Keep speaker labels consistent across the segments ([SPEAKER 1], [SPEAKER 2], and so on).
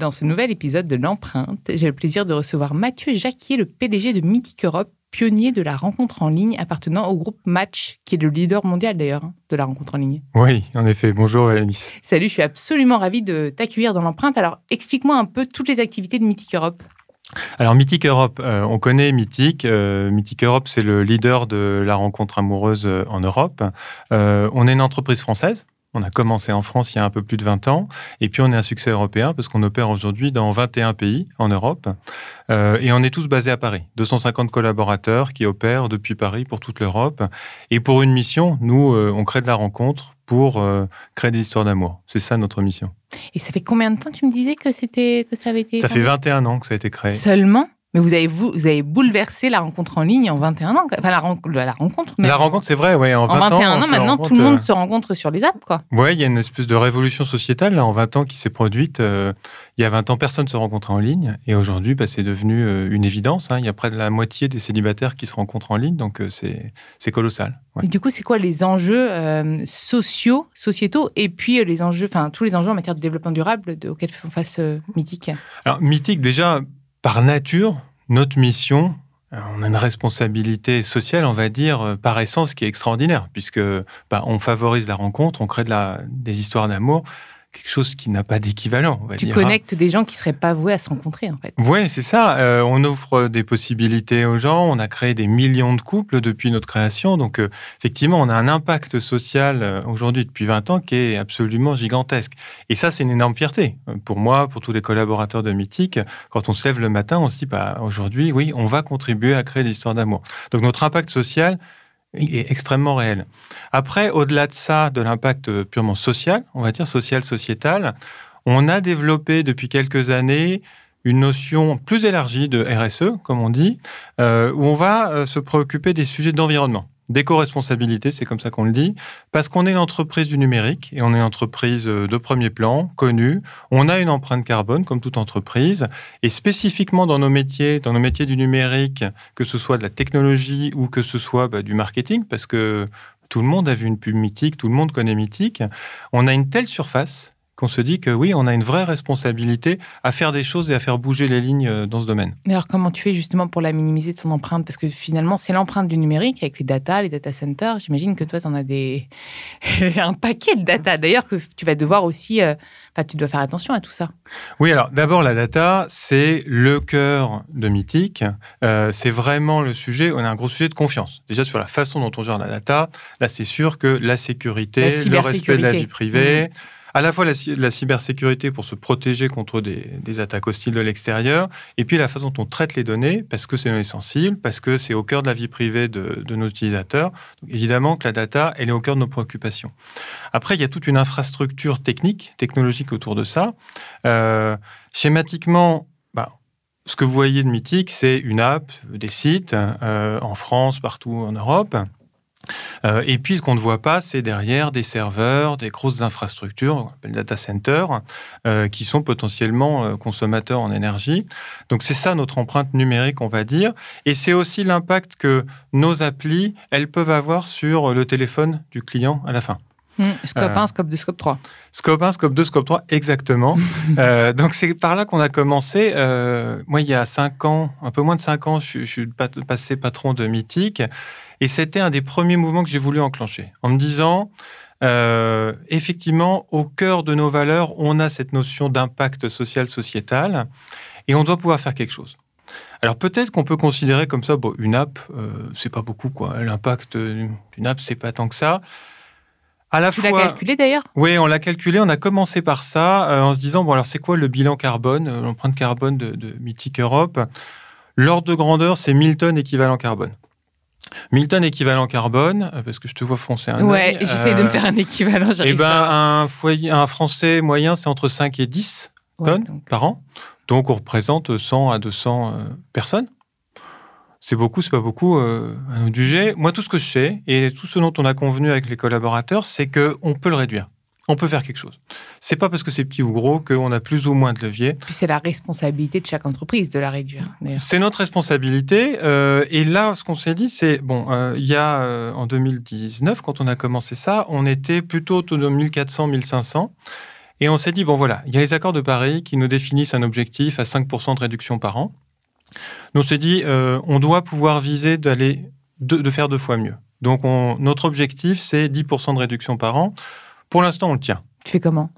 [SPEAKER 1] Dans ce nouvel épisode de l'empreinte, j'ai le plaisir de recevoir Mathieu Jacquier, le PDG de Mythic Europe, pionnier de la rencontre en ligne appartenant au groupe Match, qui est le leader mondial d'ailleurs hein, de la rencontre en ligne.
[SPEAKER 2] Oui, en effet. Bonjour Alice.
[SPEAKER 1] Salut, je suis absolument ravi de t'accueillir dans l'empreinte. Alors explique-moi un peu toutes les activités de Mythic Europe.
[SPEAKER 2] Alors Mythic Europe, euh, on connaît Mythic. Euh, Mythic Europe, c'est le leader de la rencontre amoureuse euh, en Europe. on est une entreprise française. On a commencé en France il y a un peu plus de 20 ans, et puis on est un succès européen parce qu'on opère aujourd'hui dans 21 pays en Europe, euh, et on est tous basés à Paris. 250 collaborateurs qui opèrent depuis Paris pour toute l'Europe. Et pour une mission, nous, euh, on crée de la rencontre pour euh, créer des histoires d'amour. C'est ça notre mission.
[SPEAKER 1] Et ça fait combien de temps tu me disais que, c'était, que ça avait été
[SPEAKER 2] Ça fait 21 ans que ça a été créé.
[SPEAKER 1] Seulement? Mais vous avez, vous, vous avez bouleversé la rencontre en ligne en 21 ans. Enfin, la, la rencontre.
[SPEAKER 2] La rencontre, c'est vrai, ouais. En,
[SPEAKER 1] 21 ans, maintenant, tout le monde euh, se rencontre sur les apps, quoi.
[SPEAKER 2] Ouais, il y a une espèce de révolution sociétale, là, en 20 ans, qui s'est produite. Euh, il y a 20 ans, personne ne se rencontrait en ligne. Et aujourd'hui, bah, c'est devenu euh, une évidence. Hein. Il y a près de la moitié des célibataires qui se rencontrent en ligne. Donc, c'est colossal.
[SPEAKER 1] Et du coup, c'est quoi les enjeux sociaux, sociétaux, et puis les enjeux, enfin, tous les enjeux en matière de développement durable auxquels font face Mythique?
[SPEAKER 2] Alors, Mythique, déjà, par nature, notre mission, euh, on a une responsabilité sociale, on va dire, euh, par essence, qui est extraordinaire, puisque bah, on favorise la rencontre, on crée des histoires d'amour quelque chose qui n'a pas d'équivalent.
[SPEAKER 1] Tu connectes des gens qui seraient pas voués à se rencontrer, en fait.
[SPEAKER 2] Oui, c'est ça. Euh, on offre des possibilités aux gens. On a créé des millions de couples depuis notre création. Donc, euh, effectivement, on a un impact social euh, aujourd'hui depuis 20 ans qui est absolument gigantesque. Et ça, c'est une énorme fierté. Pour moi, pour tous les collaborateurs de Mythique, quand on se lève le matin, on se dit, bah, aujourd'hui, oui, on va contribuer à créer des histoires d'amour. Donc, notre impact social, il est extrêmement réel. Après, au-delà de ça, de l'impact purement social, on va dire social, sociétal, on a développé depuis quelques années une notion plus élargie de RSE, comme on dit, euh, où on va euh, se préoccuper des sujets d'environnement d'éco-responsabilité, c'est comme ça qu'on le dit, parce qu'on est une entreprise du numérique et on est une entreprise euh, de premier plan, connue. On a une empreinte carbone comme toute entreprise et spécifiquement dans nos métiers, dans nos métiers du numérique, que ce soit de la technologie ou que ce soit bah, du marketing, parce que tout le monde a vu une pub mythique, tout le monde connaît mythique. On a une telle surface qu'on se dit que oui, on a une vraie responsabilité à faire des choses et à faire bouger les lignes euh, dans ce domaine.
[SPEAKER 1] Mais alors comment tu fais justement pour la minimiser ton empreinte? Parce que finalement, c'est l'empreinte du numérique avec les data, les data centers. J'imagine que toi, tu en as des... un paquet de data. D'ailleurs, que tu vas devoir aussi... Euh, enfin, tu dois faire attention à tout ça.
[SPEAKER 2] Oui, alors d'abord, la data, c'est le cœur de Mythique. Euh, c'est vraiment le sujet, on a un gros sujet de confiance. Déjà sur la façon dont on gère la data, là c'est sûr que la sécurité, le respect de la vie privée, mmh à la fois la, cybersécurité pour se protéger contre des, attaques hostiles de l'extérieur, et puis la façon dont on traite les données, parce que c'est données sensibles, parce que c'est au cœur de la vie privée de, nos utilisateurs. évidemment que la data, elle est au cœur de nos préoccupations. Après, il y a toute une infrastructure technique, technologique autour de ça. Euh, schématiquement, bah, ce que vous voyez de Mythique, c'est une app, des sites, euh, en France, partout en Europe Euh, et puis, ce qu'on ne voit pas, c'est derrière des serveurs, des grosses infrastructures, on appelle data centers, euh, qui sont potentiellement euh, consommateurs en énergie. Donc, c'est ça notre empreinte numérique, on va dire. Et c'est aussi l'impact que nos applis, elles peuvent avoir sur le téléphone du client à la fin.
[SPEAKER 1] Mmh, scope 1, scope 2, scope 3.
[SPEAKER 2] Scope 1, scope 2, scope 3, exactement. donc c'est par là qu'on a commencé. moi, il y a 5 ans, un peu moins de 5 ans, je, je suis passé patron de Mythique. Et c'était un des premiers mouvements que j'ai voulu enclencher, en me disant, euh, effectivement, au cœur de nos valeurs, on a cette notion d'impact social, sociétal, et on doit pouvoir faire quelque chose. Alors peut-être qu'on peut considérer comme ça, bon, une app, euh, c'est pas beaucoup, quoi. L'impact d'une app, c'est pas tant que ça.
[SPEAKER 1] À la tu l'as calculé d'ailleurs?
[SPEAKER 2] Oui, on l'a calculé. On a commencé par ça euh, en se disant bon alors c'est quoi le bilan carbone, l'empreinte carbone de, de Mythic Europe? L'ordre de grandeur, c'est 1000 tonnes équivalent carbone. 1000 tonnes équivalent carbone, euh, parce que je te vois foncer un
[SPEAKER 1] Ouais, j'essaie de me faire un équivalent.
[SPEAKER 2] Eh ben, un, foyer, un Français moyen, c'est entre 5 et 10 tonnes par an. Donc, on représente 100 à 200 euh, personnes. C'est beaucoup, c'est pas beaucoup euh, à nous juger. Moi, tout ce que je sais et tout ce dont on a convenu avec les collaborateurs, c'est qu'on peut le réduire on peut faire quelque chose. C'est pas parce que c'est petit ou gros qu'on a plus ou moins de levier.
[SPEAKER 1] Puis c'est la responsabilité de chaque entreprise de la réduire.
[SPEAKER 2] C'est notre responsabilité. Euh, et là, ce qu'on s'est dit, c'est bon, euh, il y a euh, en 2019, quand on a commencé ça, on était plutôt autour de 1400, 1500. Et on s'est dit, bon voilà, il y a les accords de Paris qui nous définissent un objectif à 5% de réduction par an. Donc on s'est dit, on doit pouvoir viser d'aller de, faire deux fois mieux. Donc notre objectif, c'est 10% de réduction par an. Pour l'instant, on le tient.
[SPEAKER 1] Tu fais comment?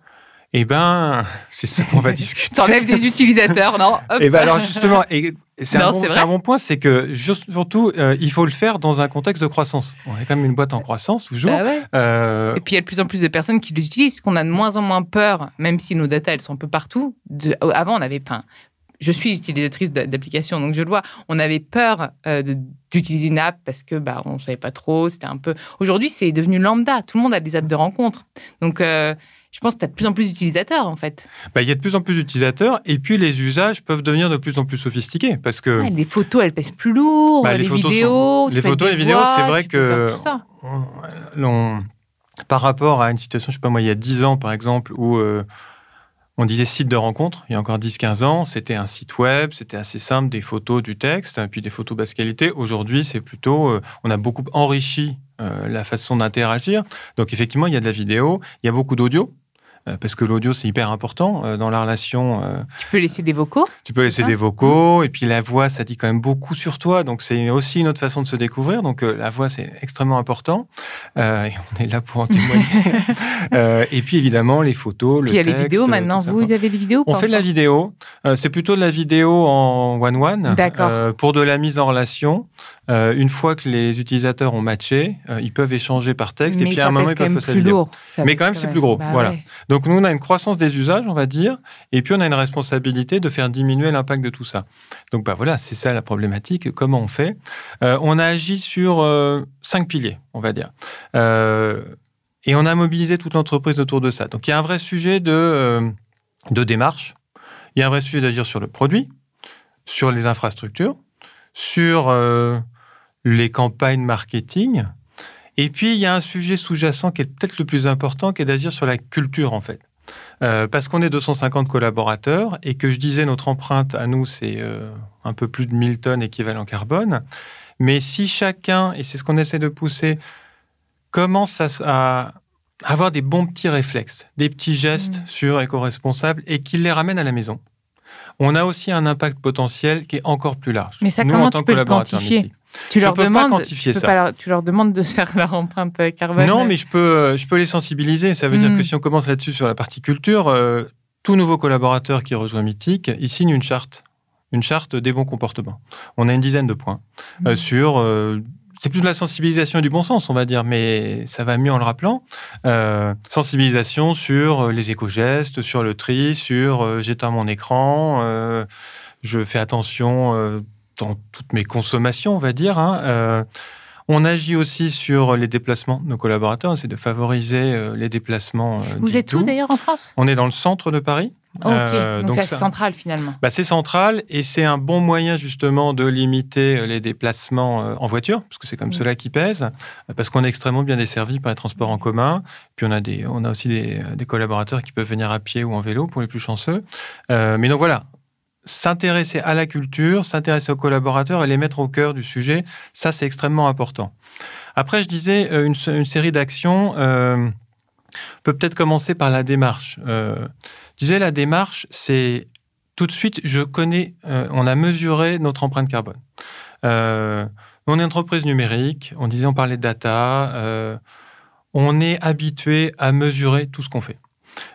[SPEAKER 2] Eh ben, c'est ça qu'on va discuter.
[SPEAKER 1] T'enlèves des utilisateurs, non?
[SPEAKER 2] Eh ben alors justement, et c'est un, bon, point, c'est que surtout, euh, il faut le faire dans un contexte de croissance. On est quand même une boîte en croissance toujours. Bah
[SPEAKER 1] euh, et puis il y a de plus en plus de personnes qui l'utilisent, qu'on a de moins en moins peur, même si nos datas elles sont un peu partout. Avant, on avait, pas je suis utilisatrice d'applications, donc je le vois. On avait peur euh, d'utiliser une app parce que bah on savait pas trop. C'était un peu. Aujourd'hui, c'est devenu lambda. Tout le monde a des apps de rencontre. Donc euh, je pense que tu as de plus en plus d'utilisateurs, en fait.
[SPEAKER 2] Bah, il y a de plus en plus d'utilisateurs, et puis les usages peuvent devenir de plus en plus sophistiqués, parce que...
[SPEAKER 1] les photos, elles pèsent plus lourd, bah, les, vidéos...
[SPEAKER 2] Les photos et les vidéos, c'est vrai que... Par rapport à une situation, je sais pas moi, il y a 10 ans, par exemple, où... Euh, on disait site de rencontre, il y a encore 10-15 ans, c'était un site web, c'était assez simple, des photos, du texte, puis des photos basse qualité. Aujourd'hui, c'est plutôt, euh, on a beaucoup enrichi euh, la façon d'interagir. Donc effectivement, il y a de la vidéo, il y a beaucoup d'audio. Euh, parce que l'audio c'est hyper important euh, dans la relation. Euh,
[SPEAKER 1] tu peux laisser des vocaux.
[SPEAKER 2] Tu peux laisser des vocaux et puis la voix ça dit quand même beaucoup sur toi donc c'est aussi une autre façon de se découvrir donc la voix c'est extrêmement important et on est là pour en témoigner. et puis évidemment les photos, le
[SPEAKER 1] puis il y a les vidéos maintenant. Vous, avez des vidéos
[SPEAKER 2] On fait de la vidéo. c'est plutôt de la vidéo en one one. pour de la mise en relation. une fois que les utilisateurs ont matché, ils peuvent échanger par texte
[SPEAKER 1] et
[SPEAKER 2] puis à un moment ils peuvent
[SPEAKER 1] lourd.
[SPEAKER 2] Mais quand même c'est plus gros. Bah voilà. Donc nous, on a une croissance des usages, on va dire, et puis on a une responsabilité de faire diminuer l'impact de tout ça. Donc bah voilà, c'est ça la problématique. Comment on fait? Euh, On a agi sur euh, cinq piliers, on va dire. Euh, et on a mobilisé toute l'entreprise autour de ça. Donc il y a un vrai sujet de, de démarche, il y a un vrai sujet d'agir sur le produit, sur les infrastructures, sur les campagnes marketing, et puis, il y a un sujet sous-jacent qui est peut-être le plus important, qui est d'agir sur la culture, en fait. Euh, parce qu'on est 250 collaborateurs et que je disais, notre empreinte à nous, c'est euh, un peu plus de 1000 tonnes équivalent carbone. Mais si chacun, et c'est ce qu'on essaie de pousser, commence à, avoir des bons petits réflexes, des petits gestes mmh. sur éco-responsable et qu'il les ramène à la maison, on a aussi un impact potentiel qui est encore plus large.
[SPEAKER 1] Mais ça, comment tu peux le quantifier? Tu leur, demandes, tu, tu leur demandes de faire leur empreinte carbone
[SPEAKER 2] Non, mais je peux, je peux les sensibiliser. Ça veut dire hmm. que si on commence là-dessus sur la partie culture, euh, tout nouveau collaborateur qui rejoint Mythique, il signe une charte, une charte des bons comportements. On a une dizaine de points euh, hmm. sur... Euh, c'est plus de la sensibilisation et du bon sens, on va dire, mais ça va mieux en le rappelant. sensibilisation sur les éco-gestes, sur le tri, sur j'éteins mon écran, je fais attention dans toutes mes consommations, on va dire. Hein, euh, on agit aussi sur les déplacements de nos collaborateurs, c'est de favoriser euh, les déplacements. Euh,
[SPEAKER 1] Vous êtes où d'ailleurs en France?
[SPEAKER 2] On est dans le centre de Paris.
[SPEAKER 1] Ok, donc, c'est central finalement.
[SPEAKER 2] Bah, c'est central et c'est un bon moyen justement de limiter les déplacements en voiture, parce que c'est comme cela qui pèse, parce qu'on est extrêmement bien desservi par les transports en commun. Puis on a, des, on a aussi des, des collaborateurs qui peuvent venir à pied ou en vélo pour les plus chanceux. mais donc voilà, s'intéresser à la culture, s'intéresser aux collaborateurs et les mettre au cœur du sujet, ça c'est extrêmement important. Après, je disais, euh, une, série d'actions euh, peut peut-être commencer par la démarche. Euh, je disais, la démarche, c'est tout de suite, je connais, on a mesuré notre empreinte carbone. on est entreprise numérique, on disait, on parlait de data, on est habitué à mesurer tout ce qu'on fait.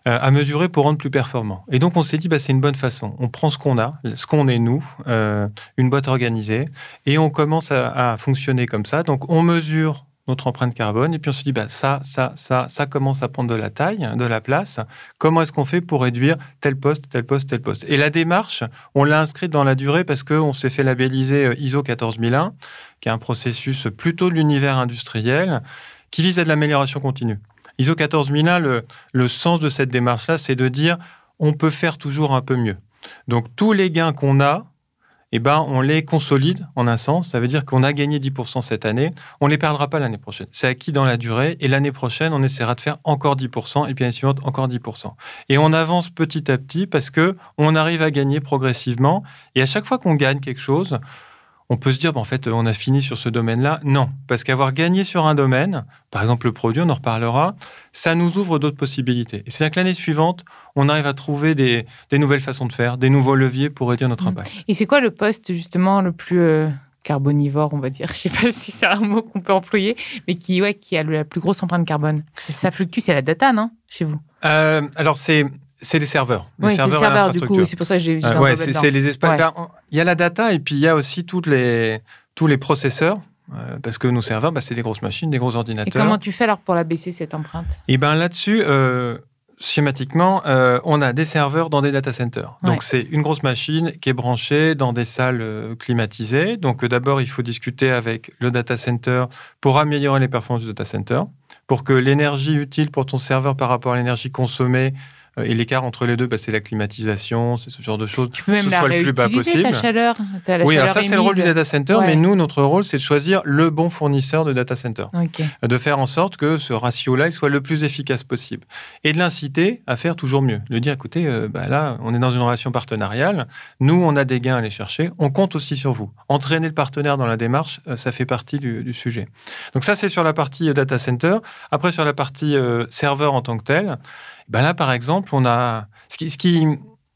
[SPEAKER 2] Euh, à mesurer pour rendre plus performant. Et donc on s'est dit, bah, c'est une bonne façon. On prend ce qu'on a, ce qu'on est nous, euh, une boîte organisée, et on commence à, fonctionner comme ça. Donc on mesure notre empreinte carbone, et puis on se dit, bah, ça, ça, ça, ça commence à prendre de la taille, de la place. Comment est-ce qu'on fait pour réduire tel poste, tel poste, tel poste? Et la démarche, on l'a inscrite dans la durée parce qu'on s'est fait labelliser euh, ISO 14001, qui est un processus plutôt de l'univers industriel, qui vise à de l'amélioration continue. ISO 14001, le, le sens de cette démarche-là, c'est de dire on peut faire toujours un peu mieux. Donc tous les gains qu'on a, eh ben, on les consolide en un sens. Ça veut dire qu'on a gagné 10% cette année. On ne les perdra pas l'année prochaine. C'est acquis dans la durée. Et l'année prochaine, on essaiera de faire encore 10%. Et puis l'année suivante, encore 10%. Et on avance petit à petit parce que on arrive à gagner progressivement. Et à chaque fois qu'on gagne quelque chose, on peut se dire, en fait, on a fini sur ce domaine-là. Non, parce qu'avoir gagné sur un domaine, par exemple le produit, on en reparlera, ça nous ouvre d'autres possibilités. Et c'est-à-dire que l'année suivante, on arrive à trouver des, nouvelles façons de faire, des nouveaux leviers pour réduire notre mmh. impact.
[SPEAKER 1] Et c'est quoi le poste, justement, le plus euh, carbonivore, on va dire? Je ne sais pas si c'est un mot qu'on peut employer, mais qui, ouais, qui a la plus grosse empreinte carbone Ça fluctue, c'est la data, non? Chez vous
[SPEAKER 2] euh, Alors, c'est c'est les serveurs.
[SPEAKER 1] Serveurs, les serveurs du coup, c'est pour ça que j'ai.
[SPEAKER 2] Euh, ouais, c'est les espaces. Il y a la data et puis il y a aussi toutes les, tous les processeurs. Euh, parce que nos serveurs, bah, c'est des grosses machines, des gros ordinateurs.
[SPEAKER 1] Et comment tu fais alors pour la baisser, cette empreinte?
[SPEAKER 2] Eh bien là-dessus, euh, schématiquement, euh, on a des serveurs dans des data centers. Donc c'est une grosse machine qui est branchée dans des salles climatisées. Donc d'abord, il faut discuter avec le data center pour améliorer les performances du data center, pour que l'énergie utile pour ton serveur par rapport à l'énergie consommée et l'écart entre les deux, bah, c'est la climatisation, c'est ce genre de choses.
[SPEAKER 1] Tu peux même ce soit le plus bas possible. Ta chaleur,
[SPEAKER 2] oui, alors ça c'est le rôle du data center, mais nous notre rôle c'est de choisir le bon fournisseur de data center, de faire en sorte que ce ratio-là soit le plus efficace possible et de l'inciter à faire toujours mieux. De dire écoutez, euh, bah, là on est dans une relation partenariale, nous on a des gains à aller chercher, on compte aussi sur vous. Entraîner le partenaire dans la démarche, euh, ça fait partie du, sujet. Donc ça c'est sur la partie data center. Après sur la partie serveur en tant que tel. Ben là, par exemple, on a ce qui,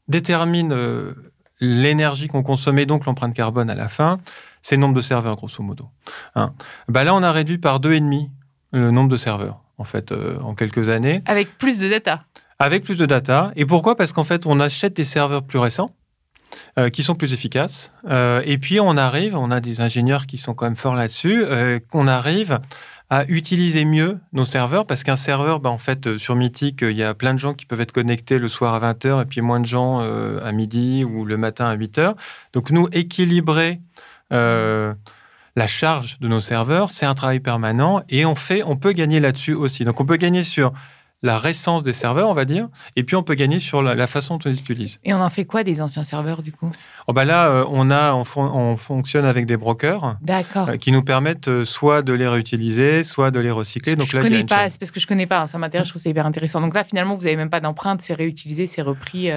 [SPEAKER 2] détermine euh, l'énergie qu'on consommait, donc l'empreinte carbone à la fin, c'est le nombre de serveurs, grosso modo. Hein. Ben là, on a réduit par deux et demi le nombre de serveurs, en fait, euh, en quelques années.
[SPEAKER 1] Avec plus de data.
[SPEAKER 2] Avec plus de data. Et pourquoi? Parce qu'en fait, on achète des serveurs plus récents. Euh, qui sont plus efficaces. et puis on arrive, on a des ingénieurs qui sont quand même forts là-dessus, qu'on arrive à utiliser mieux nos serveurs parce qu'un serveur, bah, en fait, euh, sur Mythic, il y a plein de gens qui peuvent être connectés le soir à 20h et puis moins de gens euh, à midi ou le matin à 8h. Donc, nous, équilibrer euh, la charge de nos serveurs, c'est un travail permanent et on fait, on peut gagner là-dessus aussi. Donc, on peut gagner sur la récence des serveurs, on va dire, et puis on peut gagner sur la, façon dont on les utilise.
[SPEAKER 1] Et on en fait quoi des anciens serveurs, du coup?
[SPEAKER 2] Oh bah Là, euh, on, a, on, fonctionne avec des brokers euh, qui nous permettent euh, soit de les réutiliser, soit de les recycler.
[SPEAKER 1] Donc je là, connais pas, c'est parce que je connais pas, hein, ça m'intéresse, je trouve ça hyper intéressant. Donc là, finalement, vous n'avez même pas d'empreinte, c'est réutilisé, c'est repris.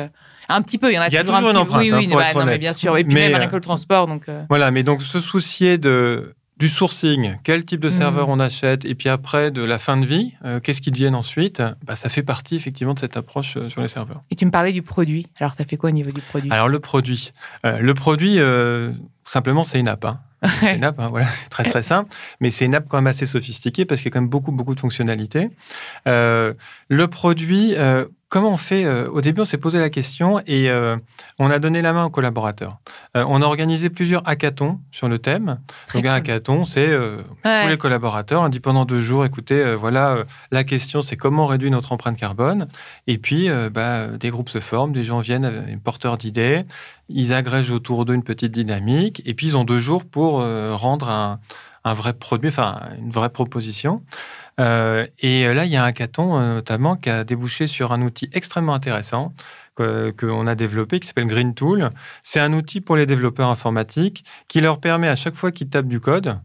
[SPEAKER 1] Un petit peu, il y en a,
[SPEAKER 2] il y
[SPEAKER 1] a
[SPEAKER 2] toujours,
[SPEAKER 1] un
[SPEAKER 2] une empreinte.
[SPEAKER 1] Oui, oui,
[SPEAKER 2] hein,
[SPEAKER 1] non, mais bien sûr. Et puis même avec le transport. Donc,
[SPEAKER 2] Voilà, mais donc se soucier de du sourcing, quel type de serveur mm. on achète, et puis après de la fin de vie, euh, qu'est-ce qui deviennent ensuite, bah, ça fait partie effectivement de cette approche euh, sur les serveurs.
[SPEAKER 1] Et tu me parlais du produit. Alors, tu as fait quoi au niveau du produit?
[SPEAKER 2] Alors, le produit. Euh, le produit, simplement, c'est une app. Hein. C'est une app, hein, voilà, très très simple, mais c'est une app quand même assez sophistiquée parce qu'il y a quand même beaucoup beaucoup de fonctionnalités. le produit, comment on fait euh, Au début, on s'est posé la question et euh, on a donné la main aux collaborateurs. Euh, on a organisé plusieurs hackathons sur le thème. Donc, un hackathon, c'est tous les collaborateurs. On dit pendant deux jours, écoutez, voilà, la question, c'est comment réduire notre empreinte carbone. Et puis, bah, des groupes se forment, des gens viennent, porteurs d'idées. Ils agrègent autour d'eux une petite dynamique. Et puis, ils ont deux jours pour rendre un, un vrai produit, enfin, une vraie proposition. Et là, il y a un hackathon notamment qui a débouché sur un outil extrêmement intéressant qu'on a développé qui s'appelle Green Tool. C'est un outil pour les développeurs informatiques qui leur permet à chaque fois qu'ils tapent du code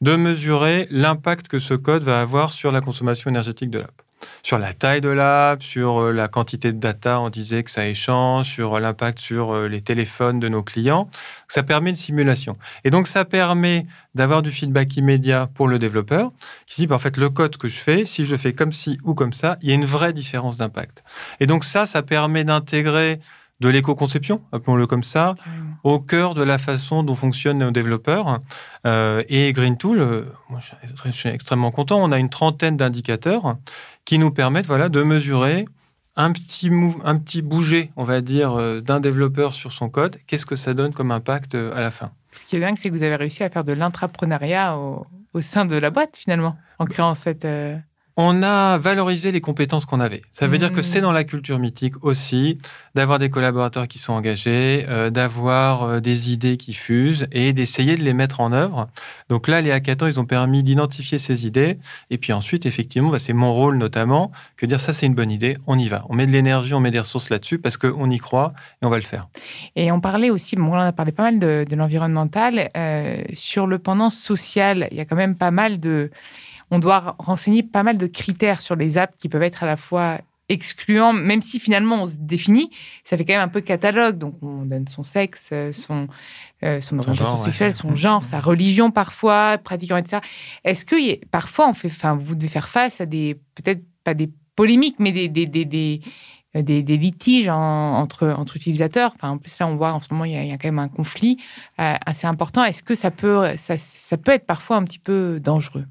[SPEAKER 2] de mesurer l'impact que ce code va avoir sur la consommation énergétique de l'app sur la taille de l'app, sur euh, la quantité de data, on disait que ça échange, sur l'impact sur euh, les téléphones de nos clients. Ça permet une simulation. Et donc, ça permet d'avoir du feedback immédiat pour le développeur, qui dit, bah, en fait, le code que je fais, si je le fais comme ci ou comme ça, il y a une vraie différence d'impact. Et donc, ça, ça permet d'intégrer de l'éco-conception, appelons-le comme ça, au cœur de la façon dont fonctionnent nos développeurs. Euh, et Green Tool, euh, moi, je suis extrêmement content. On a une trentaine d'indicateurs qui nous permettent voilà, de mesurer un petit, un petit bouger, on va dire, euh, d'un développeur sur son code. Qu'est-ce que ça donne comme impact à la fin?
[SPEAKER 1] Ce qui est dingue, c'est que vous avez réussi à faire de l'intrapreneuriat au, sein de la boîte, finalement, en créant cette
[SPEAKER 2] on a valorisé les compétences qu'on avait. Ça veut dire que c'est mmh. dans la culture mythique aussi d'avoir des collaborateurs qui sont engagés, euh, d'avoir euh, des idées qui fusent et d'essayer de les mettre en œuvre. Donc là, les hackathons, ils ont permis d'identifier ces idées. Et puis ensuite, effectivement, bah, c'est mon rôle notamment que dire ça, c'est une bonne idée, on y va. On met de l'énergie, on met des ressources là-dessus parce qu'on y croit et on va le faire.
[SPEAKER 1] Et on parlait aussi, bon, on a parlé pas mal de, l'environnemental. Euh, sur le pendant social, il y a quand même pas mal de on doit renseigner pas mal de critères sur les apps qui peuvent être à la fois excluants, même si finalement on se définit, ça fait quand même un peu catalogue. Donc on donne son sexe, son, euh, son orientation sexuelle, son genre, sa religion parfois, pratiquant, etc. Est-ce que parfois on fait, enfin, vous devez faire face à des, peut-être pas des polémiques, mais des, des, des, des des, litiges entre, entre utilisateurs? Enfin, en plus, là, on voit en ce moment, il y a, quand même un conflit euh, assez important. Est-ce que ça peut, ça, ça, peut être parfois un petit peu dangereux?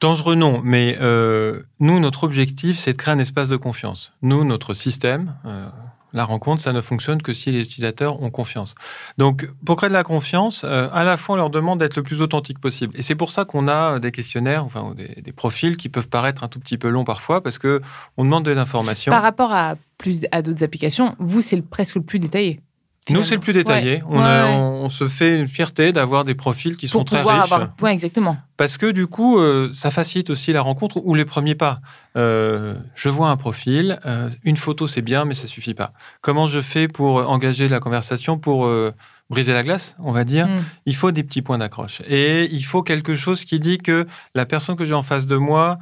[SPEAKER 2] Dangereux, non, mais euh, nous, notre objectif, c'est de créer un espace de confiance. Nous, notre système, euh, la rencontre, ça ne fonctionne que si les utilisateurs ont confiance. Donc, pour créer de la confiance, euh, à la fois, on leur demande d'être le plus authentique possible. Et c'est pour ça qu'on a des questionnaires, enfin, des, profils qui peuvent paraître un tout petit peu longs parfois, parce que on demande de l'information.
[SPEAKER 1] Par rapport à à d'autres applications, vous, c'est presque le plus détaillé.
[SPEAKER 2] Nous, c'est le plus détaillé. On, se fait une fierté d'avoir des profils qui sont très riches. Avoir...
[SPEAKER 1] exactement.
[SPEAKER 2] Parce que du coup, euh, ça facilite aussi la rencontre ou les premiers pas. Euh, je vois un profil, euh, une photo c'est bien, mais ça suffit pas. Comment je fais pour engager la conversation, pour briser la glace, on va dire? Mm. Il faut des petits points d'accroche. Et il faut quelque chose qui dit que la personne que j'ai en face de moi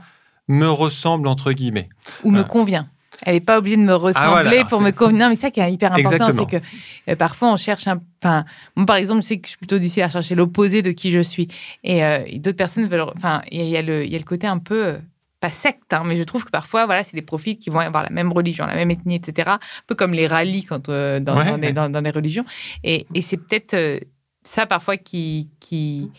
[SPEAKER 2] me ressemble, entre guillemets.
[SPEAKER 1] Ou me convient. Elle n'est pas obligée de me ah, ressembler pour me convenir. Non, mais ça qui est hyper important, c'est que euh, parfois on cherche un. Enfin, moi par exemple, je sais que je suis plutôt du style à chercher l'opposé de qui je suis. Et, euh, d'autres personnes veulent. Enfin, il y, a le, y a le côté un peu. Euh, pas secte, hein, mais je trouve que parfois, voilà, c'est des profils qui vont avoir la même religion, la même ethnie, etc. Un peu comme les rallyes quand, dans, dans, les, dans, les, religions. Et, et c'est peut-être ça parfois qui, qui,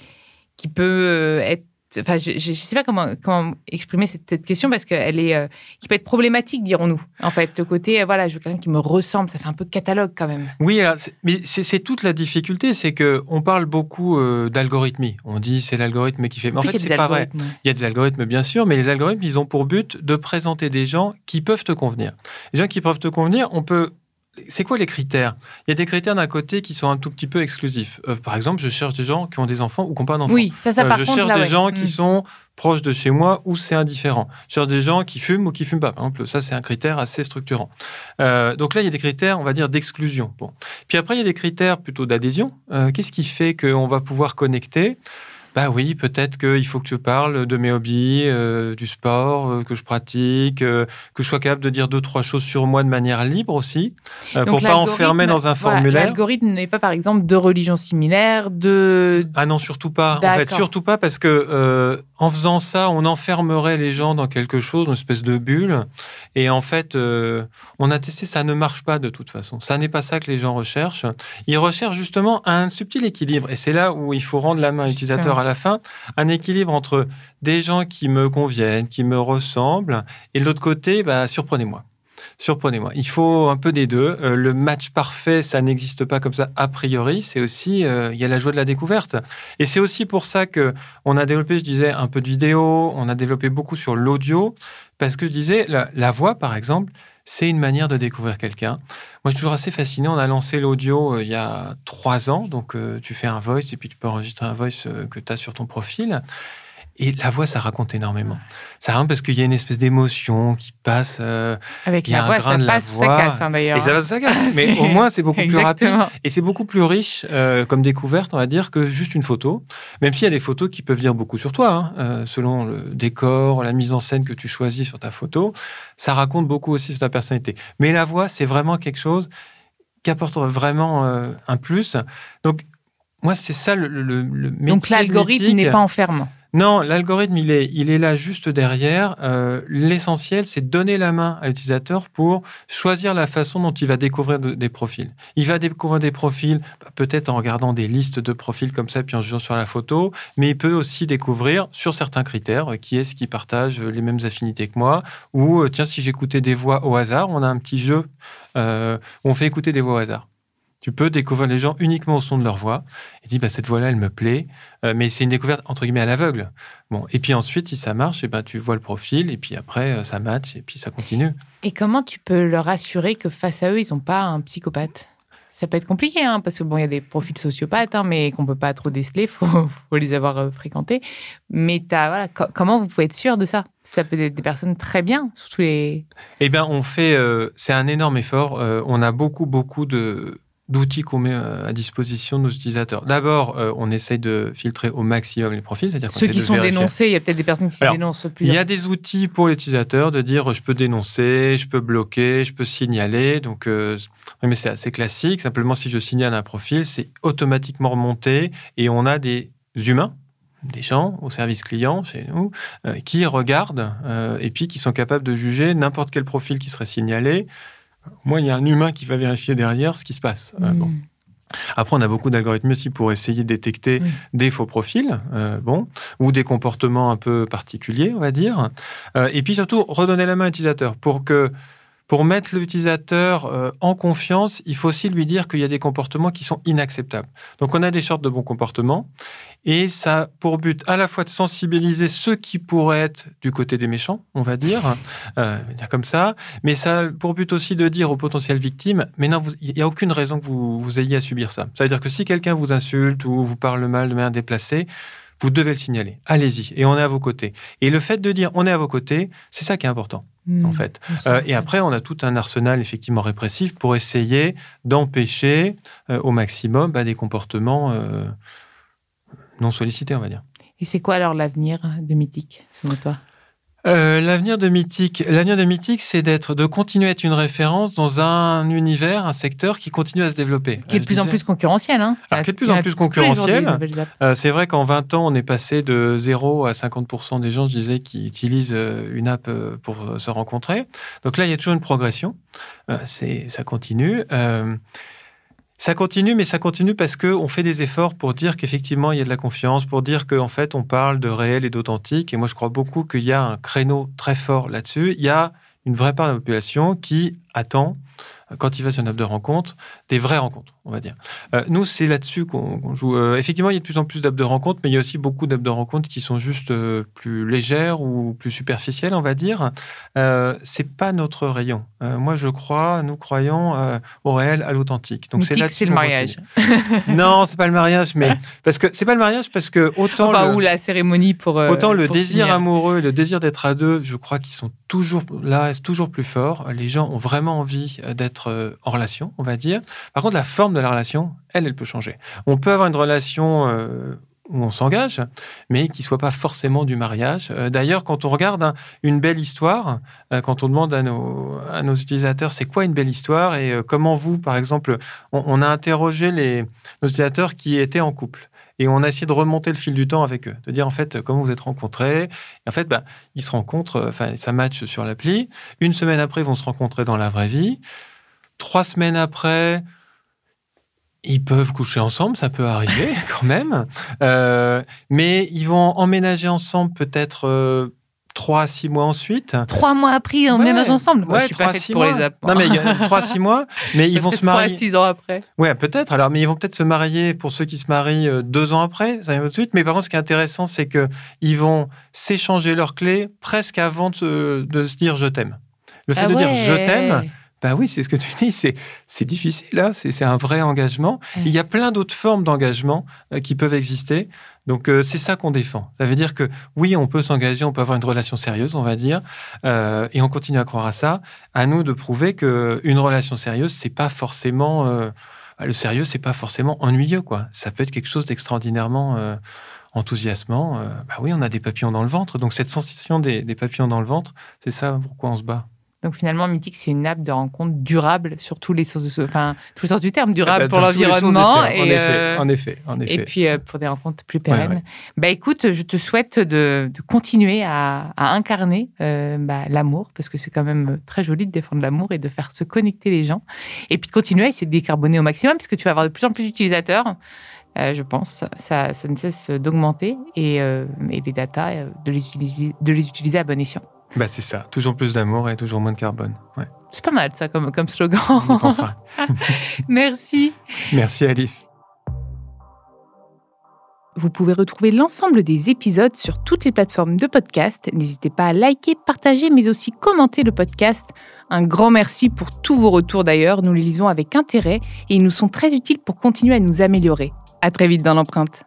[SPEAKER 1] qui peut être Enfin, je ne sais pas comment, comment exprimer cette, question parce qu'elle est, euh, qui peut être problématique, dirons-nous. En fait, le côté, euh, voilà, je veux quelqu'un qui me ressemble, ça fait un peu catalogue quand même.
[SPEAKER 2] Oui, mais c'est toute la difficulté, c'est que on parle beaucoup euh, d'algorithmie. On dit c'est l'algorithme qui fait. Mais en fait, c'est pas vrai. Il y a des algorithmes, bien sûr, mais les algorithmes, ils ont pour but de présenter des gens qui peuvent te convenir. Les gens qui peuvent te convenir, on peut c'est quoi les critères? Il y a des critères d'un côté qui sont un tout petit peu exclusifs. Euh, par exemple, je cherche des gens qui ont des enfants ou qui n'ont pas d'enfants.
[SPEAKER 1] Oui, ça, ça euh, par
[SPEAKER 2] Je cherche des gens qui mm. sont proches de chez moi ou c'est indifférent. Je cherche des gens qui fument ou qui fument pas. Par exemple, ça, c'est un critère assez structurant. Euh, donc là, il y a des critères, on va dire, d'exclusion. Bon. Puis après, il y a des critères plutôt d'adhésion. Qu'est-ce qui fait qu'on va pouvoir connecter? Bah oui, peut-être qu'il faut que tu parles de mes hobbies, euh, du sport euh, que je pratique, euh, que je sois capable de dire deux, trois choses sur moi de manière libre aussi, pour pas enfermer dans un formulaire.
[SPEAKER 1] L'algorithme n'est pas, par exemple, de religion similaire, de...
[SPEAKER 2] Ah non, surtout pas. En fait, surtout pas parce que en faisant ça, on enfermerait les gens dans quelque chose, une espèce de bulle. Et en fait, on a testé, ça ne marche pas de toute façon. Ça n'est pas ça que les gens recherchent. Ils recherchent justement un subtil équilibre. Et c'est là où il faut rendre la main à l'utilisateur à la fin, un équilibre entre des gens qui me conviennent, qui me ressemblent, et de l'autre côté, bah, surprenez-moi. Surprenez-moi. Il faut un peu des deux. Euh, le match parfait, ça n'existe pas comme ça a priori. C'est aussi, euh, il y a la joie de la découverte. Et c'est aussi pour ça que on a développé, je disais, un peu de vidéo. On a développé beaucoup sur l'audio parce que je disais, la voix, par exemple, c'est une manière de découvrir quelqu'un. Moi, je suis toujours assez fasciné. On a lancé l'audio euh, il y a trois ans. Donc, tu fais un voice et puis tu peux enregistrer un voice que tu as sur ton profil. Et la voix, ça raconte énormément. Ça raconte parce qu'il y a une espèce d'émotion qui passe. Euh,
[SPEAKER 1] Avec la voix, ça passe ou ça casse, hein, d'ailleurs.
[SPEAKER 2] Et ça passe ou ça casse. Mais au moins, c'est beaucoup plus rapide. Et c'est beaucoup plus riche euh, comme découverte, on va dire, que juste une photo. Même s'il y a des photos qui peuvent dire beaucoup sur toi, hein, euh, selon le décor, la mise en scène que tu choisis sur ta photo. Ça raconte beaucoup aussi sur ta personnalité. Mais la voix, c'est vraiment quelque chose qui apporte vraiment un plus. Donc, moi, c'est ça le, le, le métier
[SPEAKER 1] Donc, l'algorithme n'est pas enfermant.
[SPEAKER 2] Non, l'algorithme, il est, il est là juste derrière. Euh, l'essentiel, c'est donner la main à l'utilisateur pour choisir la façon dont il va découvrir des profils. Il va découvrir des profils, bah, peut-être en regardant des listes de profils comme ça, puis en jugeant sur la photo, mais il peut aussi découvrir sur certains critères euh, qui est-ce qui partage les mêmes affinités que moi, ou euh, tiens, si j'écoutais des voix au hasard, on a un petit jeu où on fait écouter des voix au hasard. Tu peux découvrir les gens uniquement au son de leur voix. Et dis, bah, cette voix-là, elle me plaît. Euh, mais c'est une découverte, entre guillemets, à l'aveugle. Bon. Et puis ensuite, si ça marche, et ben, tu vois le profil, et puis après, euh, ça match, et puis ça continue.
[SPEAKER 1] Et comment tu peux leur assurer que face à eux, ils n'ont pas un psychopathe? Ça peut être compliqué, hein, parce que bon, il y a des profils sociopathes, hein, mais qu'on peut pas trop déceler, faut, faut les avoir euh, fréquentés. Mais as, voilà, comment vous pouvez être sûr de ça? Ça peut être des personnes très bien, surtout les.
[SPEAKER 2] Eh bien, on fait, c'est un énorme effort. on a beaucoup, beaucoup de d'outils qu'on met euh, à disposition de nos utilisateurs. D'abord, euh, on essaye de filtrer au maximum les profils,
[SPEAKER 1] c'est-à-dire ceux qui sont dénoncés. Il y a peut-être des personnes qui se dénoncent plus.
[SPEAKER 2] Il y a des outils pour l'utilisateur de dire je peux dénoncer, je peux bloquer, je peux signaler. Donc, euh, mais c'est assez classique. Simplement, si je signale un profil, c'est automatiquement remonté et on a des humains des gens au service client chez nous qui regardent et puis qui sont capables de juger n'importe quel profil qui serait signalé moi, il y a un humain qui va vérifier derrière ce qui se passe. Euh, hmm. Après, on a beaucoup d'algorithmes aussi pour essayer de détecter des faux profils, euh, bon, ou des comportements un peu particuliers, on va dire. Euh, et puis surtout, redonner la main à l'utilisateur pour que pour mettre l'utilisateur euh, en confiance, il faut aussi lui dire qu'il y a des comportements qui sont inacceptables. Donc on a des sortes de bons comportements et ça a pour but à la fois de sensibiliser ceux qui pourraient être du côté des méchants, on va dire, euh, dire comme ça, mais ça a pour but aussi de dire aux potentielles victimes, mais non, il n'y a aucune raison que vous, vous ayez à subir ça. Ça veut dire que si quelqu'un vous insulte ou vous parle mal de manière déplacée, vous devez le signaler. Allez-y. Et on est à vos côtés. Et le fait de dire on est à vos côtés, c'est ça qui est important. Hmm. en fait. Euh, et après, on a tout un arsenal effectivement répressif pour essayer d'empêcher euh, au maximum bah, des comportements euh, non sollicités, on va dire.
[SPEAKER 1] Et c'est quoi alors l'avenir de Mythique, selon toi?
[SPEAKER 2] Euh, l'avenir de Mythique, l'avenir de Mythique, c'est d'être, de continuer à être une référence dans un univers, un secteur qui continue à se développer.
[SPEAKER 1] Qui est de plus en plus concurrentiel. Hein.
[SPEAKER 2] qui est de plus en plus concurrentiel. Euh, c'est vrai qu'en 20 ans, on est passé de 0 à 50% des gens, je disais, qui utilisent euh, une app pour se rencontrer. Donc là, il y a toujours une progression. c'est, ça continue. Ça continue, mais ça continue parce qu'on fait des efforts pour dire qu'effectivement, il y a de la confiance, pour dire qu'en fait, on parle de réel et d'authentique. Et moi, je crois beaucoup qu'il y a un créneau très fort là-dessus. Il y a une vraie part de la population qui attend quand il va sur une app de rencontre, des vraies rencontres, on va dire. Euh, nous, c'est là-dessus qu'on joue. Euh, effectivement, il y a de plus en plus d'apps de rencontres, mais il y a aussi beaucoup d'apps de rencontres qui sont juste euh, plus légères ou plus superficielles, on va dire. c'est pas notre rayon. moi, je crois, nous croyons au réel, à l'authentique.
[SPEAKER 1] Donc c'est là c'est le mariage.
[SPEAKER 2] non, c'est pas le mariage, mais parce que c'est pas le mariage parce que autant
[SPEAKER 1] enfin, ou la cérémonie pour
[SPEAKER 2] autant le désir amoureux, le désir d'être à deux, je crois qu'ils sont toujours là, toujours plus forts. Les gens ont vraiment envie d'être euh, en relation, on va dire. Par contre, la forme de la relation, elle, elle peut changer. On peut avoir une relation euh, où on s'engage, mais qui soit pas forcément du mariage. Euh, d'ailleurs, quand on regarde une belle histoire, quand on demande à nos, utilisateurs c'est quoi une belle histoire et comment vous, par exemple, on, a interrogé les, utilisateurs qui étaient en couple. Et on a essayé de remonter le fil du temps avec eux, de dire en fait comment vous êtes rencontrés. Et en fait, bah, ils se rencontrent, enfin ça match sur l'appli. Une semaine après, ils vont se rencontrer dans la vraie vie. Trois semaines après, ils peuvent coucher ensemble, ça peut arriver quand même. Euh, mais ils vont emménager ensemble peut-être euh, trois à six mois ensuite.
[SPEAKER 1] Trois mois après, ils emménagent ensemble.
[SPEAKER 2] Ouais, je suis pas pour les apps. Non, mais trois, six mois, mais ils vont se marier.
[SPEAKER 1] Trois à six ans après.
[SPEAKER 2] Ouais, peut-être. Alors, mais ils vont peut-être se marier pour ceux qui se marient euh, deux ans après, ça vient tout de suite. Mais par contre, ce qui est intéressant, c'est que ils vont s'échanger leurs clés presque avant de, de se dire je t'aime. Le fait ah de dire je t'aime, bah oui, c'est ce que tu dis, c'est difficile, là, hein, c'est un vrai engagement. Il y a plein d'autres formes d'engagement euh, qui peuvent exister. Donc euh, c'est ça qu'on défend. Ça veut dire que oui, on peut s'engager, on peut avoir une relation sérieuse, on va dire, euh, et on continue à croire à ça. À nous de prouver que une relation sérieuse, c'est pas forcément euh, le sérieux, c'est pas forcément ennuyeux, quoi. Ça peut être quelque chose d'extraordinairement enthousiasmant. bah oui, on a des papillons dans le ventre. Donc cette sensation des, des papillons dans le ventre, c'est ça pourquoi on se bat?
[SPEAKER 1] Donc finalement, Mythique, c'est une app de rencontre durable sur tous les sens, enfin, tous les sens du terme, durable
[SPEAKER 2] Ah bah,
[SPEAKER 1] pour l'environnement et,
[SPEAKER 2] en, effet,
[SPEAKER 1] euh,
[SPEAKER 2] en effet, en effet.
[SPEAKER 1] et puis euh, pour des rencontres plus pérennes.
[SPEAKER 2] ouais.
[SPEAKER 1] Bah écoute, je te souhaite de, de continuer à, à incarner euh, bah, l'amour parce que c'est quand même très joli de défendre l'amour et de faire se connecter les gens et puis de continuer à essayer de décarboner au maximum parce que tu vas avoir de plus en plus d'utilisateurs. euh, je pense, ça, ça ne cesse d'augmenter et, euh, et les data, euh, de les utiliser, de les utiliser à bon escient.
[SPEAKER 2] Bah, c'est ça. Toujours plus d'amour et toujours moins de carbone. Ouais,
[SPEAKER 1] C'est pas mal ça comme, comme slogan.
[SPEAKER 2] on pensera.
[SPEAKER 1] Merci.
[SPEAKER 2] Merci Alice.
[SPEAKER 1] Vous pouvez retrouver l'ensemble des épisodes sur toutes les plateformes de podcast. N'hésitez pas à liker, partager, mais aussi commenter le podcast. Un grand merci pour tous vos retours d'ailleurs. Nous les lisons avec intérêt et ils nous sont très utiles pour continuer à nous améliorer. À très vite dans l'empreinte.